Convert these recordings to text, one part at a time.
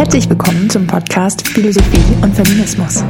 Herzlich willkommen zum Podcast Philosophie und Feminismus.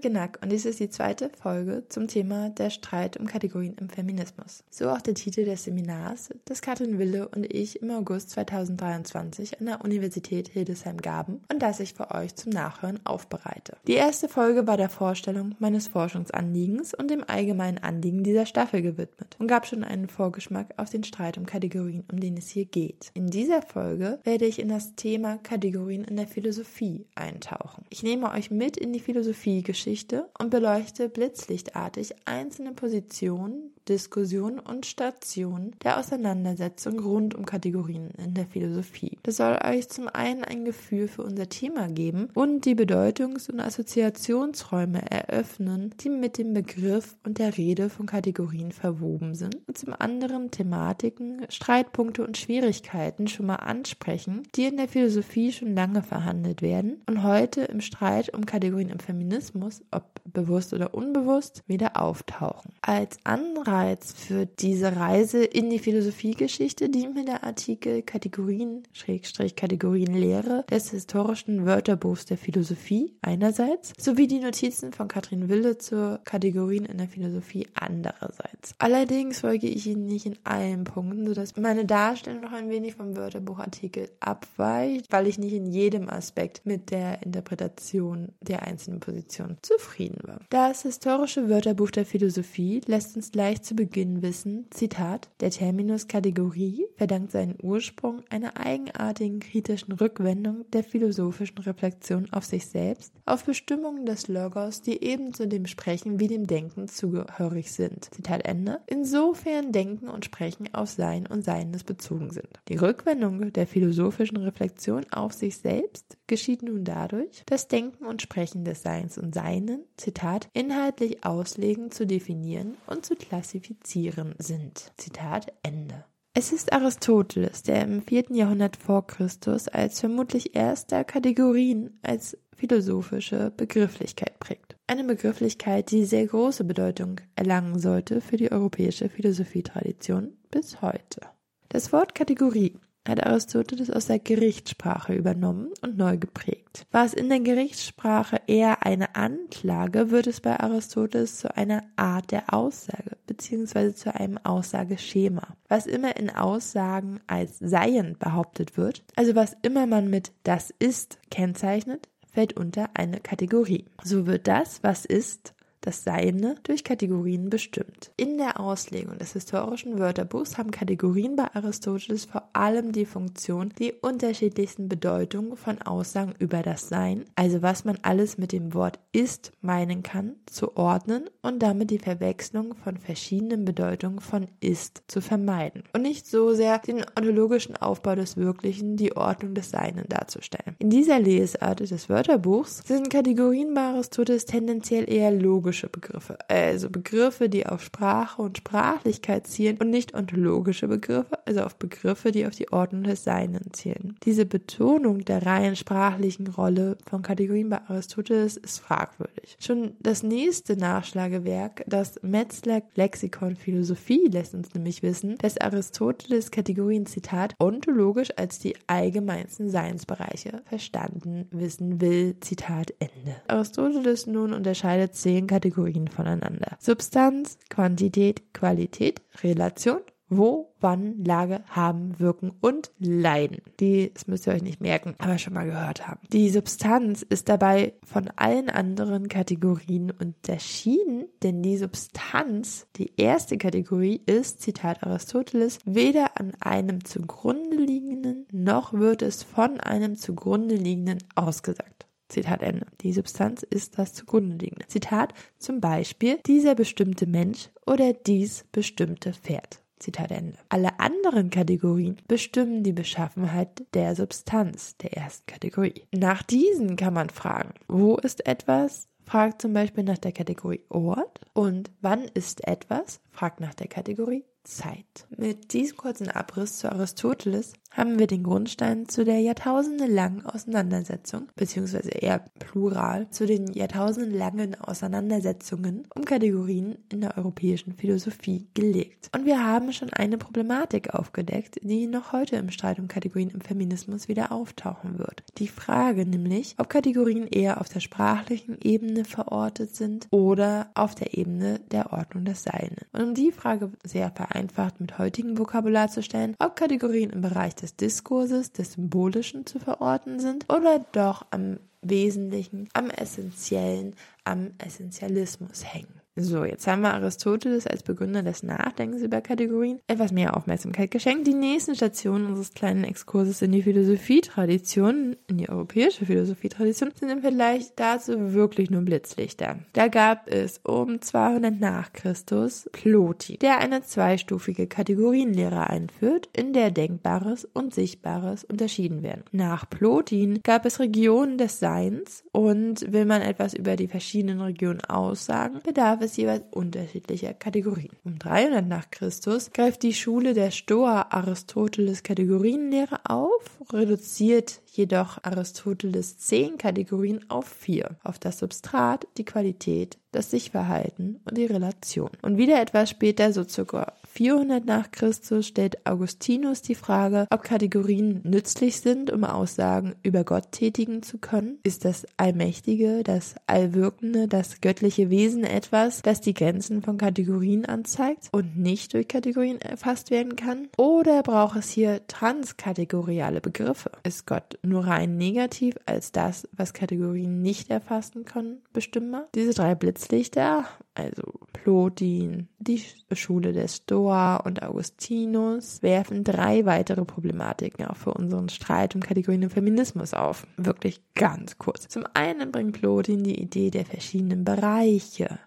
Ich bin Ulrike Nack und dies ist die zweite Folge zum Thema der Streit um Kategorien im Feminismus. So auch der Titel des Seminars, das Katrin Wille und ich im August 2023 an der Universität Hildesheim gaben und das ich für euch zum Nachhören aufbereite. Die erste Folge war der Vorstellung meines Forschungsanliegens und dem allgemeinen Anliegen dieser Staffel gewidmet und gab schon einen Vorgeschmack auf den Streit um Kategorien, um den es hier geht. In dieser Folge werde ich in das Thema Kategorien in der Philosophie eintauchen. Ich nehme euch mit in die Philosophie Philosophiegeschichte und beleuchte blitzlichtartig einzelne Positionen, Diskussionen und Stationen der Auseinandersetzung rund um Kategorien in der Philosophie. Das soll euch zum einen ein Gefühl für unser Thema geben und die Bedeutungs- und Assoziationsräume eröffnen, die mit dem Begriff und der Rede von Kategorien verwoben sind und zum anderen Thematiken, Streitpunkte und Schwierigkeiten schon mal ansprechen, die in der Philosophie schon lange verhandelt werden und heute im Streit um Kategorien im Feminismus ob bewusst oder unbewusst, wieder auftauchen. Als Anreiz für diese Reise in die Philosophiegeschichte dient mir der Artikel Kategorien, Schrägstrich Kategorienlehre des historischen Wörterbuchs der Philosophie einerseits, sowie die Notizen von Katrin Wille zur Kategorien in der Philosophie andererseits. Allerdings folge ich Ihnen nicht in allen Punkten, sodass meine Darstellung noch ein wenig vom Wörterbuchartikel abweicht, weil ich nicht in jedem Aspekt mit der Interpretation der einzelnen Positionen Position zufrieden war. Das historische Wörterbuch der Philosophie lässt uns gleich zu Beginn wissen, Zitat, der Terminus Kategorie verdankt seinen Ursprung einer eigenartigen kritischen Rückwendung der philosophischen Reflexion auf sich selbst, auf Bestimmungen des Logos, die ebenso dem Sprechen wie dem Denken zugehörig sind. Zitat Ende. Insofern Denken und Sprechen auf Sein und Seines bezogen sind. Die Rückwendung der philosophischen Reflexion auf sich selbst geschieht nun dadurch, dass Denken und Sprechen des Seins Seins und Seinen, Zitat, inhaltlich auslegen, zu definieren und zu klassifizieren sind. Zitat Ende. Es ist Aristoteles, der im vierten Jahrhundert vor Christus als vermutlich erster Kategorien als philosophische Begrifflichkeit prägt. Eine Begrifflichkeit, die sehr große Bedeutung erlangen sollte für die europäische Philosophietradition bis heute. Das Wort Kategorie hat Aristoteles aus der Gerichtssprache übernommen und neu geprägt. War es in der Gerichtssprache eher eine Anklage, wird es bei Aristoteles zu einer Art der Aussage bzw. zu einem Aussageschema. Was immer in Aussagen als Seien behauptet wird, also was immer man mit das ist kennzeichnet, fällt unter eine Kategorie. So wird das, was ist, das Seine durch Kategorien bestimmt. In der Auslegung des historischen Wörterbuchs haben Kategorien bei Aristoteles vor allem die Funktion, die unterschiedlichsten Bedeutungen von Aussagen über das Sein, also was man alles mit dem Wort ist meinen kann, zu ordnen und damit die Verwechslung von verschiedenen Bedeutungen von ist zu vermeiden und nicht so sehr den ontologischen Aufbau des Wirklichen, die Ordnung des Seinen darzustellen. In dieser Lesart des Wörterbuchs sind Kategorien bei Aristoteles tendenziell eher logisch ontologische Begriffe, also Begriffe, die auf Sprache und Sprachlichkeit zielen und nicht ontologische Begriffe, also auf Begriffe, die auf die Ordnung des Seinen zielen. Diese Betonung der rein sprachlichen Rolle von Kategorien bei Aristoteles ist fragwürdig. Schon das nächste Nachschlagewerk, das Metzler Lexikon Philosophie, lässt uns nämlich wissen, dass Aristoteles Kategorien, Zitat, ontologisch als die allgemeinsten Seinsbereiche verstanden wissen will, Zitat Ende. Aristoteles nun unterscheidet zehn Kategorien Kategorien voneinander. Substanz, Quantität, Qualität, Relation, wo, wann, Lage, haben, wirken und leiden. Die, das müsst ihr euch nicht merken, aber schon mal gehört haben. Die Substanz ist dabei von allen anderen Kategorien unterschieden, denn die Substanz, die erste Kategorie ist, Zitat Aristoteles, weder an einem zugrunde liegenden, noch wird es von einem zugrunde liegenden ausgesagt. Zitat Ende. Die Substanz ist das zugrunde liegende. Zitat zum Beispiel dieser bestimmte Mensch oder dies bestimmte Pferd. Zitat Ende. Alle anderen Kategorien bestimmen die Beschaffenheit der Substanz der ersten Kategorie. Nach diesen kann man fragen, wo ist etwas? Fragt zum Beispiel nach der Kategorie Ort. Und wann ist etwas? Fragt nach der Kategorie Zeit. Mit diesem kurzen Abriss zu Aristoteles haben wir den Grundstein zu der jahrtausendelangen Auseinandersetzung, beziehungsweise eher plural, zu den jahrtausendelangen Auseinandersetzungen um Kategorien in der europäischen Philosophie gelegt. Und wir haben schon eine Problematik aufgedeckt, die noch heute im Streit um Kategorien im Feminismus wieder auftauchen wird. Die Frage nämlich, ob Kategorien eher auf der sprachlichen Ebene verortet sind oder auf der Ebene der Ordnung des Seinen. Und um die Frage sehr vereinfacht mit heutigem Vokabular zu stellen, ob Kategorien im Bereich des Diskurses, des Symbolischen zu verorten sind oder doch am Wesentlichen, am Essentiellen, am Essentialismus hängen. So, jetzt haben wir Aristoteles als Begründer des Nachdenkens über Kategorien etwas mehr Aufmerksamkeit geschenkt. Die nächsten Stationen unseres kleinen Exkurses in die Philosophietradition, in die europäische Philosophietradition, sind im Vergleich dazu wirklich nur Blitzlichter. Da gab es um 200 nach Christus Ploti, der eine zweistufige Kategorienlehre einführt, in der Denkbares und Sichtbares unterschieden werden. Nach Plotin gab es Regionen des Seins und will man etwas über die verschiedenen Regionen aussagen, bedarf es jeweils unterschiedlicher Kategorien. Um 300 nach Christus greift die Schule der Stoa Aristoteles Kategorienlehre auf, reduziert jedoch Aristoteles zehn Kategorien auf vier. Auf das Substrat, die Qualität, das Sichtverhalten und die Relation. Und wieder etwas später, so circa 400 nach Christus, stellt Augustinus die Frage, ob Kategorien nützlich sind, um Aussagen über Gott tätigen zu können. Ist das Allmächtige, das Allwirkende, das göttliche Wesen etwas, das die Grenzen von Kategorien anzeigt und nicht durch Kategorien erfasst werden kann? Oder braucht es hier transkategoriale Begriffe? Ist Gott nur rein negativ als das, was Kategorien nicht erfassen können, bestimmbar? Diese drei Blitzlichter, also Plotin, die Schule der Stoa und Augustinus, werfen drei weitere Problematiken auch für unseren Streit um Kategorien im Feminismus auf. Wirklich ganz kurz. Zum einen bringt Plotin die Idee der verschiedenen Bereiche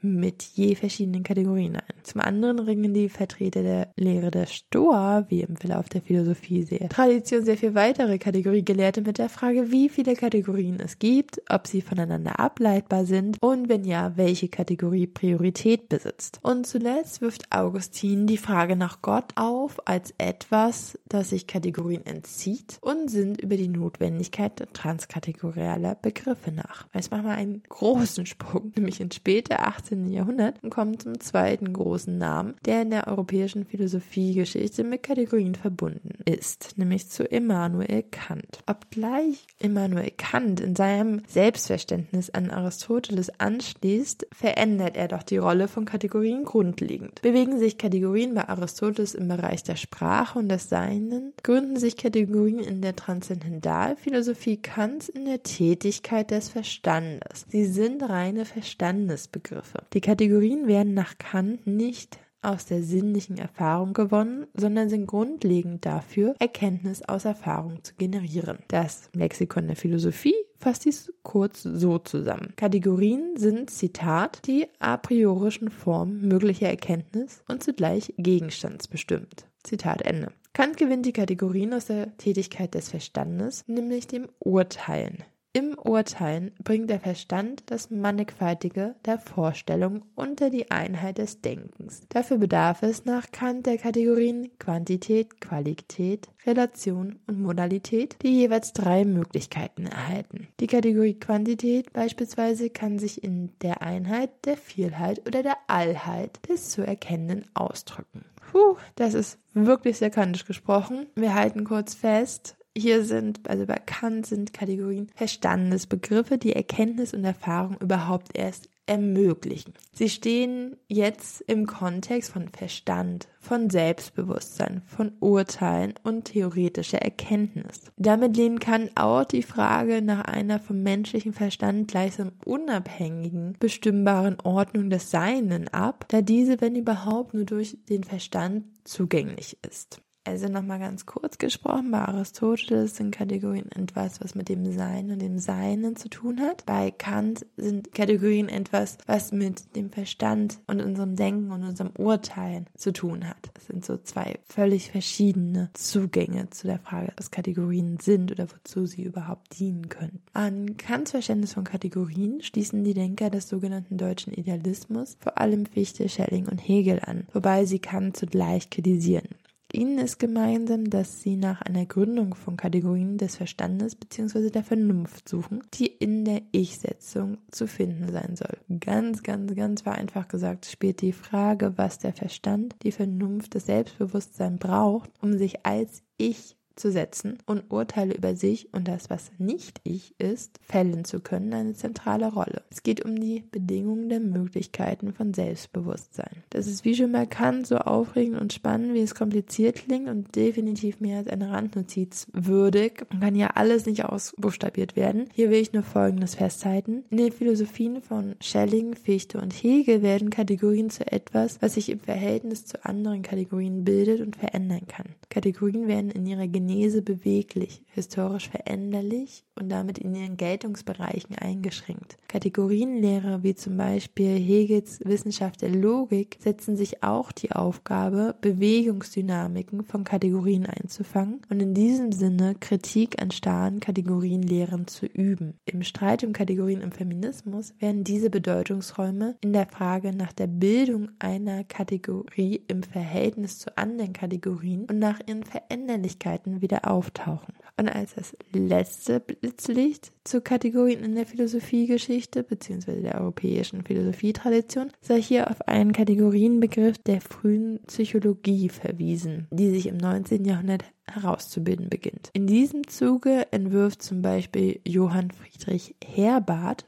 mit je verschiedenen Kategorien ein. Zum anderen ringen die Vertreter der Lehre der Stoa, wie im Verlauf der Philosophie sehr Tradition, sehr viel weitere Kategoriegelehrte mit der Frage, wie viele Kategorien es gibt, ob sie voneinander ableitbar sind und wenn ja, welche Kategorie Priorität besitzt. Und zuletzt wirft Augustin die Frage nach Gott auf als etwas, das sich Kategorien entzieht und sind über die Notwendigkeit transkategorialer Begriffe nach. Jetzt machen wir einen großen Sprung, nämlich in späte 18 18. Jahrhundert und kommen zum zweiten großen Namen, der in der europäischen Philosophiegeschichte mit Kategorien verbunden ist, nämlich zu Immanuel Kant. Obgleich Immanuel Kant in seinem Selbstverständnis an Aristoteles anschließt, verändert er doch die Rolle von Kategorien grundlegend. Bewegen sich Kategorien bei Aristoteles im Bereich der Sprache und des Seinen, gründen sich Kategorien in der Transzendentalphilosophie Kants in der Tätigkeit des Verstandes. Sie sind reine Verstandesbegriffe. Die Kategorien werden nach Kant nicht aus der sinnlichen Erfahrung gewonnen, sondern sind grundlegend dafür, Erkenntnis aus Erfahrung zu generieren. Das Lexikon der Philosophie fasst dies kurz so zusammen. Kategorien sind, Zitat, die a priorischen Formen möglicher Erkenntnis und zugleich gegenstandsbestimmt. Zitat Ende. Kant gewinnt die Kategorien aus der Tätigkeit des Verstandes, nämlich dem Urteilen. Im Urteilen bringt der Verstand das Mannigfaltige der Vorstellung unter die Einheit des Denkens. Dafür bedarf es nach Kant der Kategorien Quantität, Qualität, Relation und Modalität, die jeweils drei Möglichkeiten erhalten. Die Kategorie Quantität beispielsweise kann sich in der Einheit, der Vielheit oder der Allheit des zu erkennenden ausdrücken. Puh, das ist wirklich sehr kantisch gesprochen. Wir halten kurz fest, hier sind, also bei Kant sind Kategorien Verstandesbegriffe, die Erkenntnis und Erfahrung überhaupt erst ermöglichen. Sie stehen jetzt im Kontext von Verstand, von Selbstbewusstsein, von Urteilen und theoretischer Erkenntnis. Damit lehnen Kant auch die Frage nach einer vom menschlichen Verstand gleichsam unabhängigen, bestimmbaren Ordnung des Seinen ab, da diese, wenn überhaupt, nur durch den Verstand zugänglich ist. Also nochmal ganz kurz gesprochen, bei Aristoteles sind Kategorien etwas, was mit dem Sein und dem Seinen zu tun hat. Bei Kant sind Kategorien etwas, was mit dem Verstand und unserem Denken und unserem Urteilen zu tun hat. Es sind so zwei völlig verschiedene Zugänge zu der Frage, was Kategorien sind oder wozu sie überhaupt dienen können. An Kants Verständnis von Kategorien schließen die Denker des sogenannten deutschen Idealismus vor allem Fichte, Schelling und Hegel an, wobei sie Kant zugleich kritisieren. Ihnen ist gemeinsam, dass sie nach einer Gründung von Kategorien des Verstandes bzw. der Vernunft suchen, die in der Ich-Setzung zu finden sein soll. Ganz, ganz, ganz vereinfacht gesagt spielt die Frage, was der Verstand, die Vernunft, das Selbstbewusstsein braucht, um sich als Ich zu setzen und Urteile über sich und das, was nicht ich ist, fällen zu können, eine zentrale Rolle. Es geht um die Bedingungen der Möglichkeiten von Selbstbewusstsein. Das ist wie schon bekannt so aufregend und spannend, wie es kompliziert klingt und definitiv mehr als eine Randnotiz würdig und kann ja alles nicht ausbuchstabiert werden. Hier will ich nur Folgendes festhalten. In den Philosophien von Schelling, Fichte und Hegel werden Kategorien zu etwas, was sich im Verhältnis zu anderen Kategorien bildet und verändern kann. Kategorien werden in ihrer Genese Genese beweglich, historisch veränderlich und damit in ihren Geltungsbereichen eingeschränkt. Kategorienlehre wie zum Beispiel Hegels Wissenschaft der Logik setzen sich auch die Aufgabe, Bewegungsdynamiken von Kategorien einzufangen und in diesem Sinne Kritik an starren Kategorienlehren zu üben. Im Streit um Kategorien im Feminismus werden diese Bedeutungsräume in der Frage nach der Bildung einer Kategorie im Verhältnis zu anderen Kategorien und nach ihren Veränderlichkeiten wieder auftauchen. Und als das letzte Blitzlicht zu Kategorien in der Philosophiegeschichte bzw. der europäischen Philosophietradition sei hier auf einen Kategorienbegriff der frühen Psychologie verwiesen, die sich im 19. Jahrhundert herauszubilden beginnt. In diesem Zuge entwirft zum Beispiel Johann Friedrich Herbart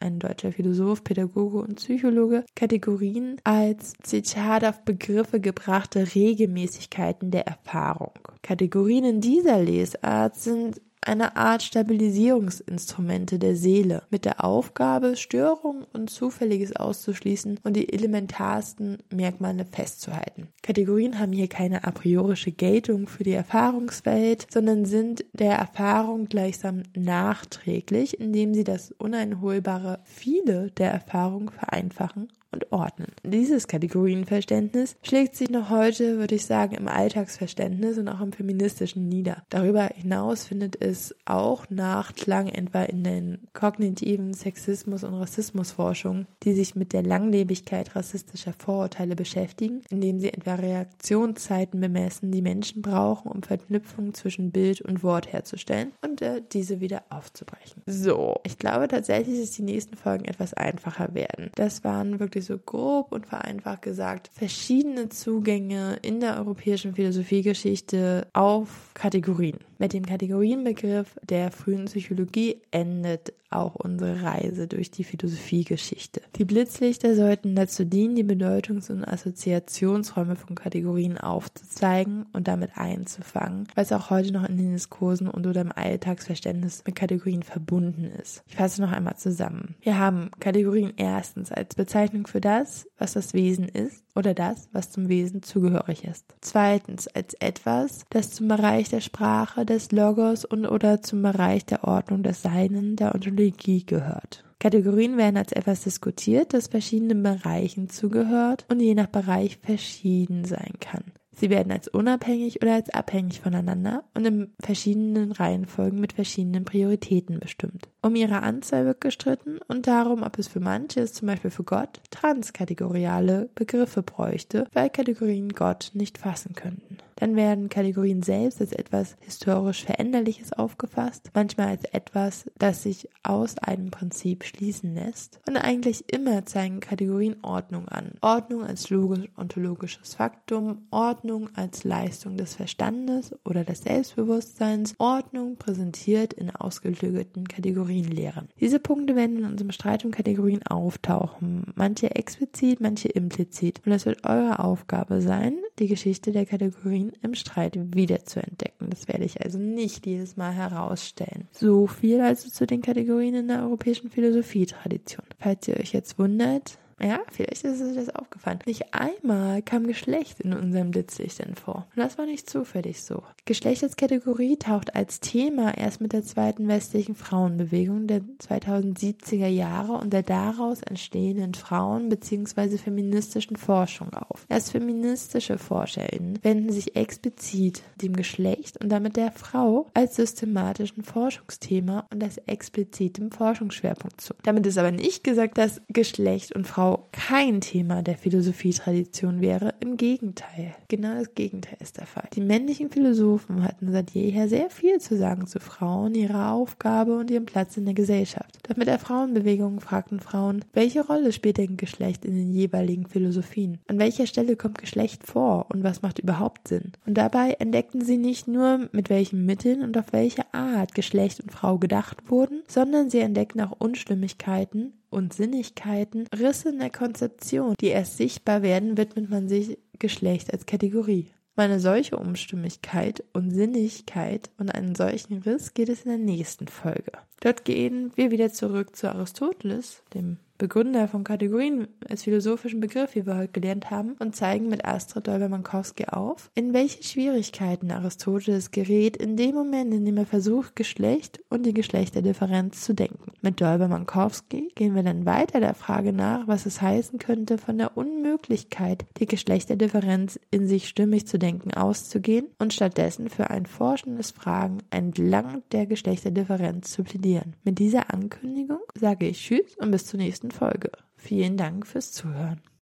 ein deutscher Philosoph, Pädagoge und Psychologe, Kategorien als Zitat auf Begriffe gebrachte Regelmäßigkeiten der Erfahrung. Kategorien in dieser Lesart sind eine Art Stabilisierungsinstrumente der Seele mit der Aufgabe, Störungen und Zufälliges auszuschließen und die elementarsten Merkmale festzuhalten. Kategorien haben hier keine a priorische Geltung für die Erfahrungswelt, sondern sind der Erfahrung gleichsam nachträglich, indem sie das uneinholbare Viele der Erfahrung vereinfachen und ordnen. Dieses Kategorienverständnis schlägt sich noch heute, würde ich sagen, im Alltagsverständnis und auch im feministischen nieder. Darüber hinaus findet es auch Nachklang etwa in den kognitiven Sexismus- und Rassismusforschungen, die sich mit der Langlebigkeit rassistischer Vorurteile beschäftigen, indem sie etwa Reaktionszeiten bemessen, die Menschen brauchen, um Verknüpfungen zwischen Bild und Wort herzustellen und äh, diese wieder aufzubrechen. So, ich glaube tatsächlich, dass die nächsten Folgen etwas einfacher werden. Das waren wirklich so grob und vereinfacht gesagt verschiedene Zugänge in der europäischen Philosophiegeschichte auf Kategorien. Mit dem Kategorienbegriff der frühen Psychologie endet auch unsere Reise durch die Philosophiegeschichte. Die Blitzlichter sollten dazu dienen, die Bedeutungs- und Assoziationsräume von Kategorien aufzuzeigen und damit einzufangen, was auch heute noch in den Diskursen und oder im Alltagsverständnis mit Kategorien verbunden ist. Ich fasse noch einmal zusammen. Wir haben Kategorien erstens als Bezeichnung für das, was das Wesen ist oder das, was zum Wesen zugehörig ist. Zweitens als etwas, das zum Bereich der Sprache, des Logos und oder zum Bereich der Ordnung des Seinen, der Ontologie gehört. Kategorien werden als etwas diskutiert, das verschiedenen Bereichen zugehört und je nach Bereich verschieden sein kann. Sie werden als unabhängig oder als abhängig voneinander und in verschiedenen Reihenfolgen mit verschiedenen Prioritäten bestimmt. Um ihre Anzahl wird gestritten und darum, ob es für manches, zum Beispiel für Gott, transkategoriale Begriffe bräuchte, weil Kategorien Gott nicht fassen könnten. Dann werden Kategorien selbst als etwas historisch Veränderliches aufgefasst, manchmal als etwas, das sich aus einem Prinzip schließen lässt. Und eigentlich immer zeigen Kategorien Ordnung an. Ordnung als logisch-ontologisches Faktum, Ordnung als Leistung des Verstandes oder des Selbstbewusstseins, Ordnung präsentiert in ausgeklügelten Kategorienlehren. Diese Punkte werden in unserem Streit um Kategorien auftauchen, manche explizit, manche implizit. Und es wird eure Aufgabe sein, die Geschichte der Kategorien im Streit wiederzuentdecken. Das werde ich also nicht jedes Mal herausstellen. So viel also zu den Kategorien in der europäischen Philosophietradition. Falls ihr euch jetzt wundert, ja, vielleicht ist es das aufgefallen. Nicht einmal kam Geschlecht in unserem Blitzlichtern vor. Und das war nicht zufällig so. Geschlecht als Kategorie taucht als Thema erst mit der zweiten westlichen Frauenbewegung der 2070er Jahre und der daraus entstehenden Frauen- bzw. feministischen Forschung auf. Erst feministische ForscherInnen wenden sich explizit dem Geschlecht und damit der Frau als systematischen Forschungsthema und als explizitem Forschungsschwerpunkt zu. Damit ist aber nicht gesagt, dass Geschlecht und Frau Frau kein Thema der Philosophietradition wäre. Im Gegenteil. Genau das Gegenteil ist der Fall. Die männlichen Philosophen hatten seit jeher sehr viel zu sagen zu Frauen, ihrer Aufgabe und ihrem Platz in der Gesellschaft. Doch mit der Frauenbewegung fragten Frauen, welche Rolle spielt denn Geschlecht in den jeweiligen Philosophien? An welcher Stelle kommt Geschlecht vor und was macht überhaupt Sinn? Und dabei entdeckten sie nicht nur, mit welchen Mitteln und auf welche Art Geschlecht und Frau gedacht wurden, sondern sie entdeckten auch Unstimmigkeiten und Sinnigkeiten, Risse in der Konzeption, die erst sichtbar werden, widmet man sich Geschlecht als Kategorie. Um eine solche Umstimmigkeit und Sinnigkeit und einen solchen Riss geht es in der nächsten Folge. Dort gehen wir wieder zurück zu Aristoteles, dem Begründer von Kategorien als philosophischen Begriff, wie wir heute gelernt haben, und zeigen mit Astrid Dolber-Mankowski auf, in welche Schwierigkeiten Aristoteles gerät in dem Moment, in dem er versucht, Geschlecht und die Geschlechterdifferenz zu denken. Mit Dolber-Mankowski gehen wir dann weiter der Frage nach, was es heißen könnte, von der Unmöglichkeit, die Geschlechterdifferenz in sich stimmig zu denken, auszugehen und stattdessen für ein forschendes Fragen entlang der Geschlechterdifferenz zu plädieren. Mit dieser Ankündigung sage ich Tschüss und bis zur nächsten Folge. Vielen Dank fürs Zuhören.